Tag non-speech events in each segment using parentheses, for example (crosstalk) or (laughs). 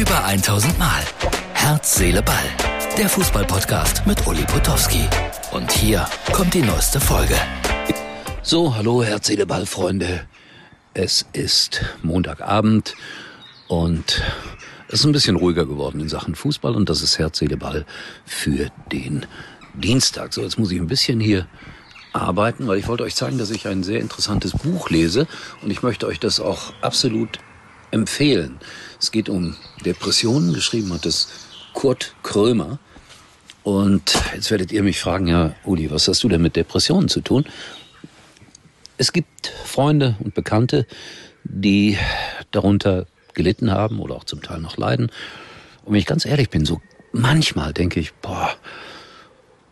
Über 1000 Mal. Herz, Seele, Ball. Der Fußballpodcast mit Uli Potowski. Und hier kommt die neueste Folge. So, hallo Herz, Seele, Ball, Freunde. Es ist Montagabend und es ist ein bisschen ruhiger geworden in Sachen Fußball und das ist Herz, Seele, Ball für den Dienstag. So, jetzt muss ich ein bisschen hier arbeiten, weil ich wollte euch zeigen, dass ich ein sehr interessantes Buch lese und ich möchte euch das auch absolut empfehlen. Es geht um Depressionen, geschrieben hat es Kurt Krömer. Und jetzt werdet ihr mich fragen, ja, Uli, was hast du denn mit Depressionen zu tun? Es gibt Freunde und Bekannte, die darunter gelitten haben oder auch zum Teil noch leiden. Und wenn ich ganz ehrlich bin, so manchmal denke ich, boah,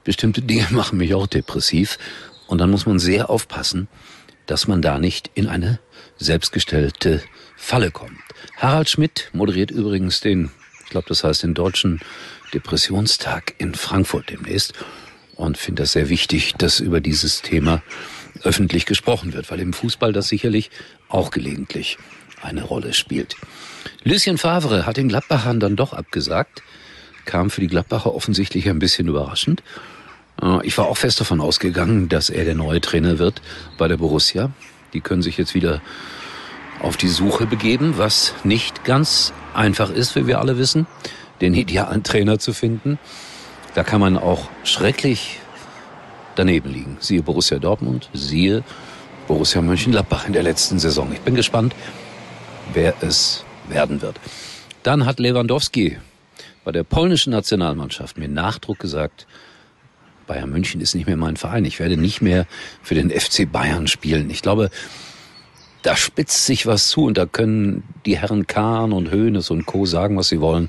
bestimmte Dinge (laughs) machen mich auch depressiv. Und dann muss man sehr aufpassen, dass man da nicht in eine selbstgestellte Falle kommt. Harald Schmidt moderiert übrigens den, ich glaube, das heißt den Deutschen Depressionstag in Frankfurt demnächst und finde das sehr wichtig, dass über dieses Thema öffentlich gesprochen wird, weil im Fußball das sicherlich auch gelegentlich eine Rolle spielt. Lucien Favre hat den Gladbachern dann doch abgesagt, kam für die Gladbacher offensichtlich ein bisschen überraschend. Äh, ich war auch fest davon ausgegangen, dass er der neue Trainer wird bei der Borussia. Die können sich jetzt wieder auf die Suche begeben, was nicht ganz einfach ist, wie wir alle wissen, den idealen Trainer zu finden. Da kann man auch schrecklich daneben liegen. Siehe Borussia Dortmund, siehe Borussia Mönchengladbach in der letzten Saison. Ich bin gespannt, wer es werden wird. Dann hat Lewandowski bei der polnischen Nationalmannschaft mit Nachdruck gesagt, Bayern München ist nicht mehr mein Verein. Ich werde nicht mehr für den FC Bayern spielen. Ich glaube, da spitzt sich was zu und da können die Herren Kahn und Hoeneß und Co. sagen, was sie wollen.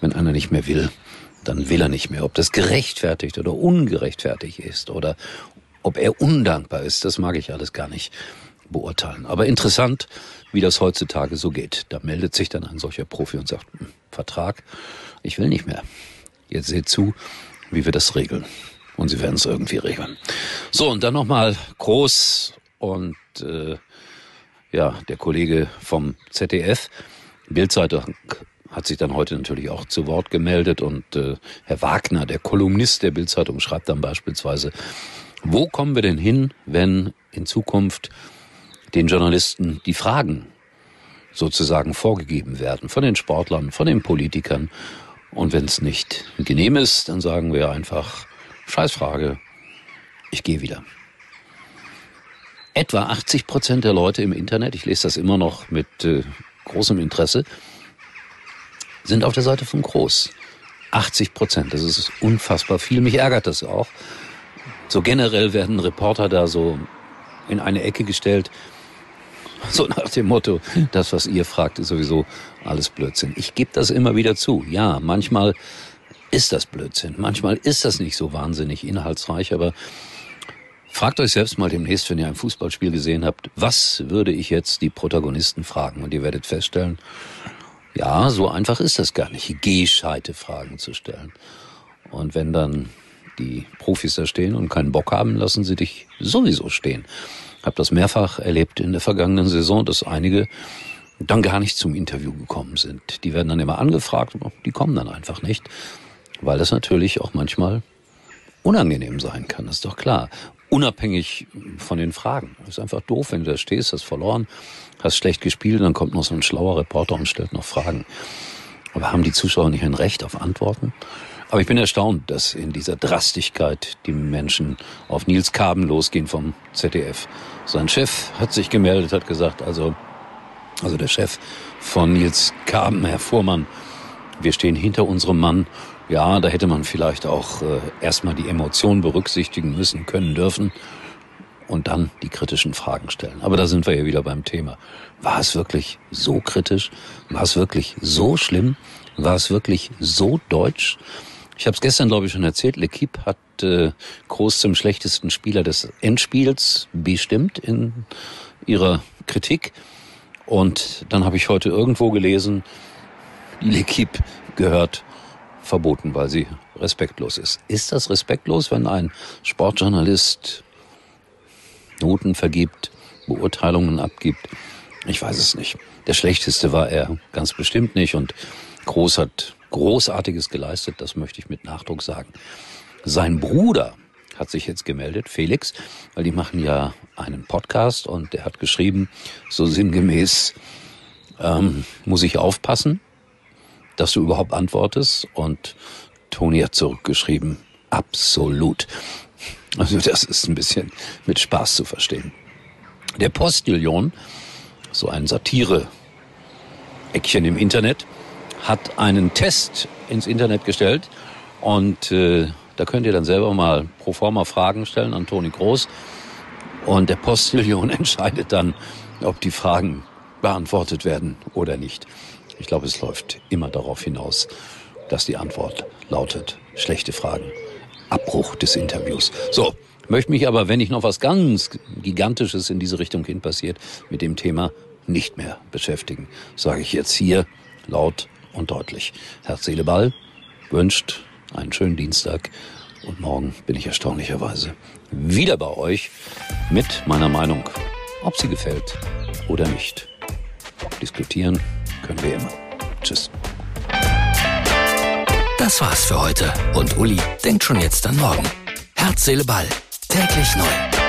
Wenn einer nicht mehr will, dann will er nicht mehr. Ob das gerechtfertigt oder ungerechtfertigt ist oder ob er undankbar ist, das mag ich alles gar nicht beurteilen. Aber interessant, wie das heutzutage so geht. Da meldet sich dann ein solcher Profi und sagt, hm, Vertrag, ich will nicht mehr. Jetzt seht zu, wie wir das regeln. Und sie werden es irgendwie regeln. So, und dann nochmal groß und äh, ja, der Kollege vom ZDF, Bildzeitung hat sich dann heute natürlich auch zu Wort gemeldet und äh, Herr Wagner, der Kolumnist der Bildzeitung, schreibt dann beispielsweise, wo kommen wir denn hin, wenn in Zukunft den Journalisten die Fragen sozusagen vorgegeben werden von den Sportlern, von den Politikern und wenn es nicht genehm ist, dann sagen wir einfach, Scheißfrage, ich gehe wieder etwa 80 Prozent der Leute im Internet, ich lese das immer noch mit äh, großem Interesse, sind auf der Seite von Groß. 80 Prozent, das ist unfassbar viel. Mich ärgert das auch. So generell werden Reporter da so in eine Ecke gestellt, (laughs) so nach dem Motto, das, was ihr fragt, ist sowieso alles Blödsinn. Ich gebe das immer wieder zu. Ja, manchmal ist das Blödsinn. Manchmal ist das nicht so wahnsinnig inhaltsreich, aber Fragt euch selbst mal demnächst, wenn ihr ein Fußballspiel gesehen habt, was würde ich jetzt die Protagonisten fragen? Und ihr werdet feststellen, ja, so einfach ist das gar nicht, gescheite Fragen zu stellen. Und wenn dann die Profis da stehen und keinen Bock haben, lassen sie dich sowieso stehen. Ich habe das mehrfach erlebt in der vergangenen Saison, dass einige dann gar nicht zum Interview gekommen sind. Die werden dann immer angefragt, die kommen dann einfach nicht, weil das natürlich auch manchmal unangenehm sein kann, ist doch klar unabhängig von den Fragen. ist einfach doof, wenn du da stehst, hast verloren, hast schlecht gespielt, dann kommt noch so ein schlauer Reporter und stellt noch Fragen. Aber haben die Zuschauer nicht ein Recht auf Antworten? Aber ich bin erstaunt, dass in dieser Drastigkeit die Menschen auf Nils Kaben losgehen vom ZDF. Sein Chef hat sich gemeldet, hat gesagt, also, also der Chef von Nils Kaben, Herr Fuhrmann, wir stehen hinter unserem Mann ja, da hätte man vielleicht auch äh, erstmal die Emotionen berücksichtigen müssen, können, dürfen und dann die kritischen Fragen stellen. Aber da sind wir ja wieder beim Thema. War es wirklich so kritisch? War es wirklich so schlimm? War es wirklich so deutsch? Ich habe es gestern, glaube ich, schon erzählt. L'Equipe hat äh, Groß zum schlechtesten Spieler des Endspiels bestimmt in ihrer Kritik. Und dann habe ich heute irgendwo gelesen, L'Equipe gehört verboten, weil sie respektlos ist. Ist das respektlos, wenn ein Sportjournalist Noten vergibt, Beurteilungen abgibt? Ich weiß es nicht. Der schlechteste war er ganz bestimmt nicht und Groß hat Großartiges geleistet, das möchte ich mit Nachdruck sagen. Sein Bruder hat sich jetzt gemeldet, Felix, weil die machen ja einen Podcast und der hat geschrieben, so sinngemäß, ähm, muss ich aufpassen, dass du überhaupt antwortest. Und Toni hat zurückgeschrieben, absolut. Also das ist ein bisschen mit Spaß zu verstehen. Der Postillon, so ein Satire-Eckchen im Internet, hat einen Test ins Internet gestellt und äh, da könnt ihr dann selber mal pro forma Fragen stellen an Toni Groß und der Postillon (laughs) entscheidet dann, ob die Fragen beantwortet werden oder nicht. Ich glaube, es läuft immer darauf hinaus, dass die Antwort lautet, schlechte Fragen, Abbruch des Interviews. So, möchte mich aber, wenn nicht noch was ganz Gigantisches in diese Richtung hin passiert, mit dem Thema nicht mehr beschäftigen. Sage ich jetzt hier laut und deutlich. Herz, Seele, Ball wünscht einen schönen Dienstag und morgen bin ich erstaunlicherweise wieder bei euch mit meiner Meinung, ob sie gefällt oder nicht. Diskutieren können wir immer. Tschüss. Das war's für heute und Uli denkt schon jetzt an morgen. Herz, Seele, Ball. Täglich neu.